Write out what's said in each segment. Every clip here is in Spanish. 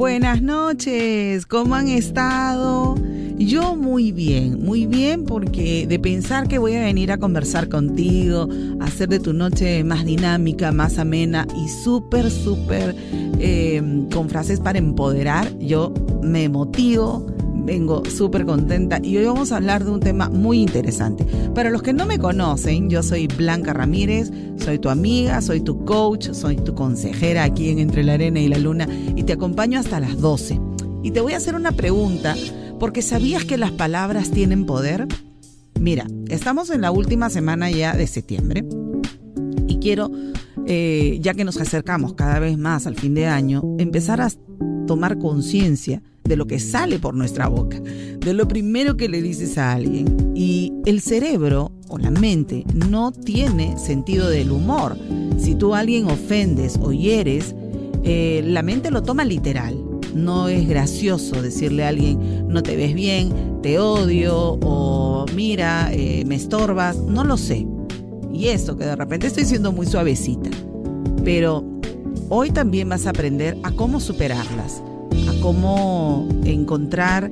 Buenas noches, ¿cómo han estado? Yo muy bien, muy bien porque de pensar que voy a venir a conversar contigo, a hacer de tu noche más dinámica, más amena y súper, súper eh, con frases para empoderar, yo me motivo, vengo súper contenta y hoy vamos a hablar de un tema muy interesante. Para los que no me conocen, yo soy Blanca Ramírez, soy tu amiga, soy tu coach, soy tu consejera aquí en Entre la Arena y la Luna y te acompaño hasta las 12. Y te voy a hacer una pregunta, porque ¿sabías que las palabras tienen poder? Mira, estamos en la última semana ya de septiembre y quiero, eh, ya que nos acercamos cada vez más al fin de año, empezar a tomar conciencia de lo que sale por nuestra boca, de lo primero que le dices a alguien. Y el cerebro o la mente no tiene sentido del humor. Si tú a alguien ofendes o hieres, eh, la mente lo toma literal. No es gracioso decirle a alguien, no te ves bien, te odio o mira, eh, me estorbas, no lo sé. Y eso que de repente estoy siendo muy suavecita. Pero hoy también vas a aprender a cómo superarlas, cómo encontrar,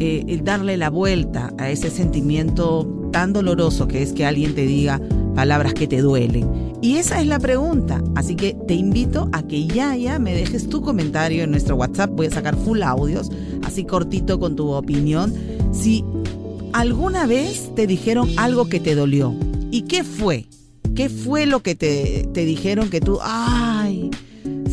eh, el darle la vuelta a ese sentimiento tan doloroso que es que alguien te diga palabras que te duelen. Y esa es la pregunta. Así que te invito a que ya, ya me dejes tu comentario en nuestro WhatsApp. Voy a sacar full audios, así cortito con tu opinión. Si alguna vez te dijeron algo que te dolió. ¿Y qué fue? ¿Qué fue lo que te, te dijeron que tú, ay,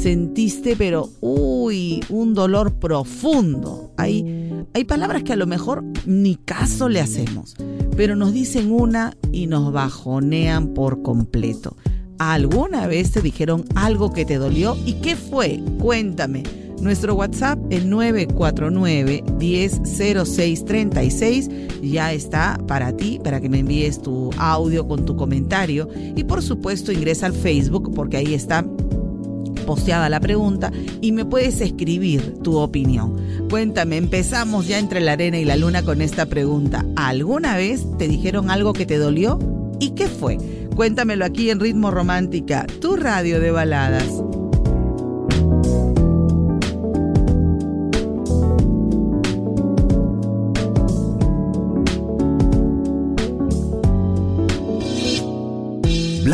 sentiste, pero, uy, un dolor profundo? Hay, hay palabras que a lo mejor ni caso le hacemos, pero nos dicen una y nos bajonean por completo. ¿Alguna vez te dijeron algo que te dolió? ¿Y qué fue? Cuéntame. Nuestro WhatsApp, el 949-100636, ya está para ti, para que me envíes tu audio con tu comentario. Y por supuesto, ingresa al Facebook porque ahí está posteada la pregunta y me puedes escribir tu opinión. Cuéntame, empezamos ya entre la arena y la luna con esta pregunta. ¿Alguna vez te dijeron algo que te dolió? ¿Y qué fue? Cuéntamelo aquí en Ritmo Romántica, tu radio de baladas.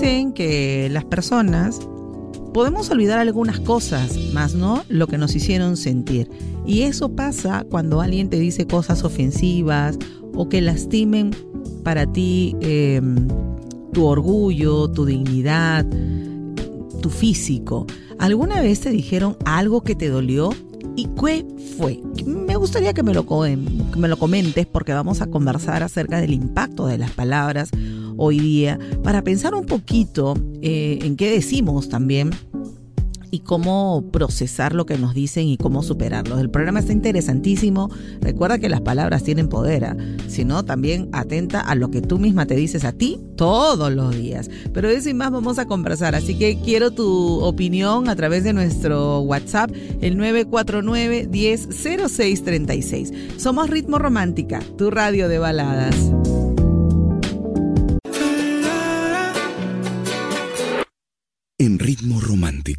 Dicen que las personas podemos olvidar algunas cosas, más no lo que nos hicieron sentir. Y eso pasa cuando alguien te dice cosas ofensivas o que lastimen para ti eh, tu orgullo, tu dignidad, tu físico. ¿Alguna vez te dijeron algo que te dolió? ¿Y qué fue? Me gustaría que me lo, que me lo comentes porque vamos a conversar acerca del impacto de las palabras hoy día para pensar un poquito eh, en qué decimos también y cómo procesar lo que nos dicen y cómo superarlo. El programa está interesantísimo. Recuerda que las palabras tienen poder, ¿ah? sino también atenta a lo que tú misma te dices a ti todos los días. Pero eso y más vamos a conversar. Así que quiero tu opinión a través de nuestro WhatsApp, el 949 100636. Somos Ritmo Romántica, tu radio de baladas.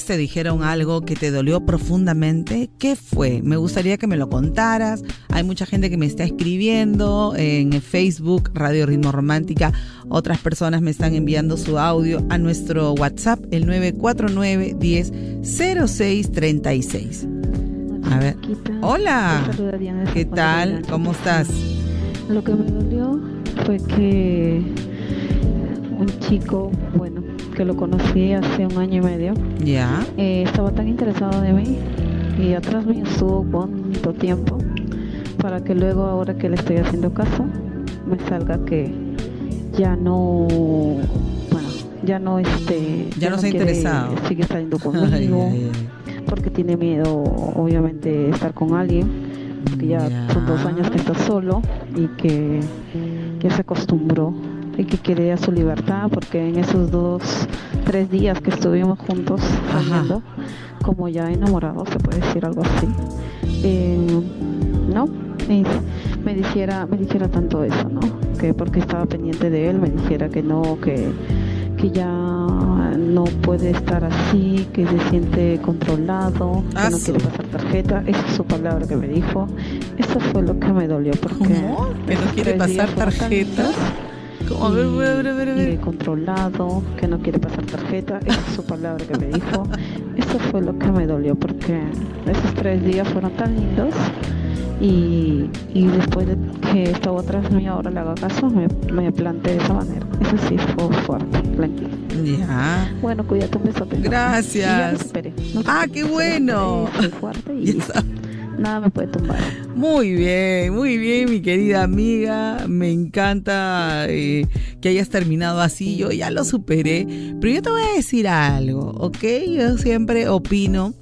Te dijeron algo que te dolió profundamente? ¿Qué fue? Me gustaría que me lo contaras. Hay mucha gente que me está escribiendo en Facebook, Radio Ritmo Romántica. Otras personas me están enviando su audio a nuestro WhatsApp, el 949 10 0636. A ver. Hola. ¿Qué tal? ¿Cómo estás? Lo que me dolió fue que un chico, bueno, que lo conocí hace un año y medio. Ya. Eh, estaba tan interesado de mí y atrás mío estuvo cuánto tiempo para que luego, ahora que le estoy haciendo caso, me salga que ya no, bueno, ya no este, ya, no, está interesado, sigue saliendo conmigo, porque tiene miedo, obviamente, estar con alguien, porque ya, son dos años que está solo y que ya se acostumbró y que quería su libertad porque en esos dos, tres días que estuvimos juntos saliendo, como ya enamorados, se puede decir algo así, eh, ¿no? me dijera, me dijera tanto eso, ¿no? Que porque estaba pendiente de él, me dijera que no, que, que ya no puede estar así, que se siente controlado, que no quiere pasar tarjeta. Esa es su palabra que me dijo. Eso fue lo que me dolió porque... ¿Que no quiere pasar tarjeta? Y, controlado, que no quiere pasar tarjeta, esa es su palabra que me dijo. Eso fue lo que me dolió porque esos tres días fueron tan lindos y, y después de que estaba atrás mío ahora le haga caso, me, me planteé de esa manera. Eso sí fue fuerte, tranquilo. Ya. Bueno, cuídate un beso. Gracias. ah, qué bueno. fuerte y nada me puede tumbar. Muy bien, muy bien, mi querida amiga. Me encanta eh, que hayas terminado así. Yo ya lo superé. Pero yo te voy a decir algo, ¿ok? Yo siempre opino.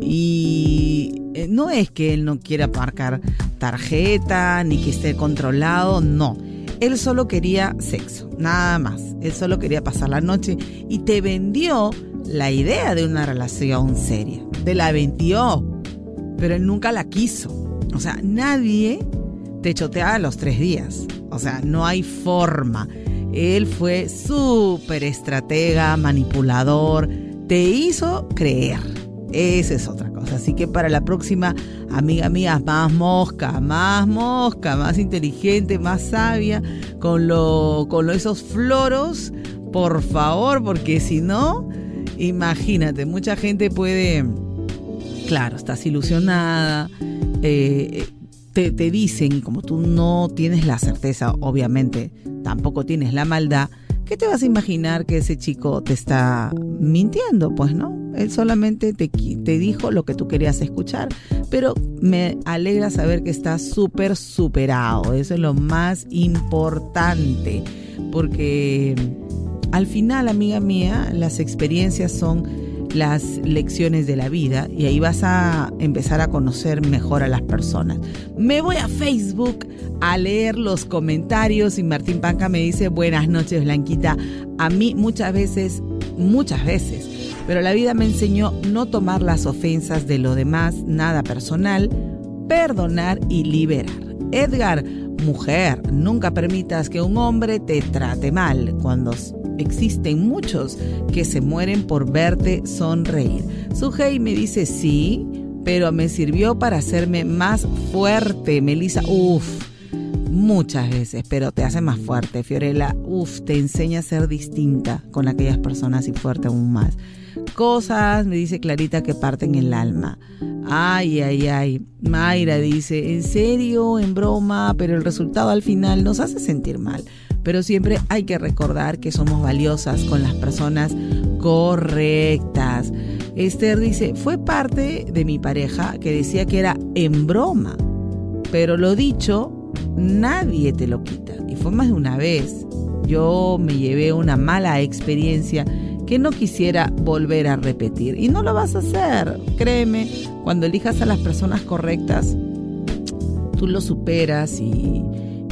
Y eh, no es que él no quiera marcar tarjeta ni que esté controlado, no. Él solo quería sexo, nada más. Él solo quería pasar la noche y te vendió la idea de una relación seria. Te la vendió pero él nunca la quiso. O sea, nadie te chotea a los tres días. O sea, no hay forma. Él fue súper estratega, manipulador, te hizo creer. Esa es otra cosa. Así que para la próxima, amiga mía, más mosca, más mosca, más inteligente, más sabia, con, lo, con esos floros, por favor, porque si no, imagínate, mucha gente puede claro, estás ilusionada, eh, te, te, dicen, y como tú no tienes la certeza, obviamente, tampoco tienes la maldad, ¿qué te vas a imaginar que ese chico te está mintiendo? Pues no, él solamente te, te dijo lo que tú querías escuchar, pero me alegra saber que estás súper superado, eso es lo más importante, porque al final, amiga mía, las experiencias son las lecciones de la vida y ahí vas a empezar a conocer mejor a las personas. Me voy a Facebook a leer los comentarios y Martín Panca me dice buenas noches Blanquita. A mí muchas veces muchas veces, pero la vida me enseñó no tomar las ofensas de lo demás, nada personal, perdonar y liberar. Edgar, mujer, nunca permitas que un hombre te trate mal cuando existen muchos que se mueren por verte sonreír. Sujei me dice sí, pero me sirvió para hacerme más fuerte. Melissa, uff, muchas veces, pero te hace más fuerte. Fiorella, uff, te enseña a ser distinta con aquellas personas y fuerte aún más. Cosas, me dice Clarita, que parten el alma. Ay, ay, ay. Mayra dice, en serio, en broma, pero el resultado al final nos hace sentir mal. Pero siempre hay que recordar que somos valiosas con las personas correctas. Esther dice, fue parte de mi pareja que decía que era en broma, pero lo dicho, nadie te lo quita. Y fue más de una vez. Yo me llevé una mala experiencia que no quisiera volver a repetir. Y no lo vas a hacer, créeme, cuando elijas a las personas correctas, tú lo superas y,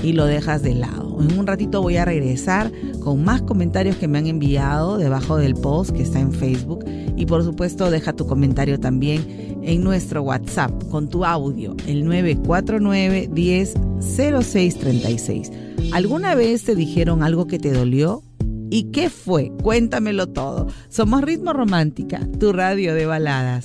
y lo dejas de lado. En un ratito voy a regresar con más comentarios que me han enviado debajo del post que está en Facebook. Y por supuesto, deja tu comentario también en nuestro WhatsApp con tu audio, el 949 10 0636. ¿Alguna vez te dijeron algo que te dolió? ¿Y qué fue? Cuéntamelo todo. Somos Ritmo Romántica, tu radio de baladas.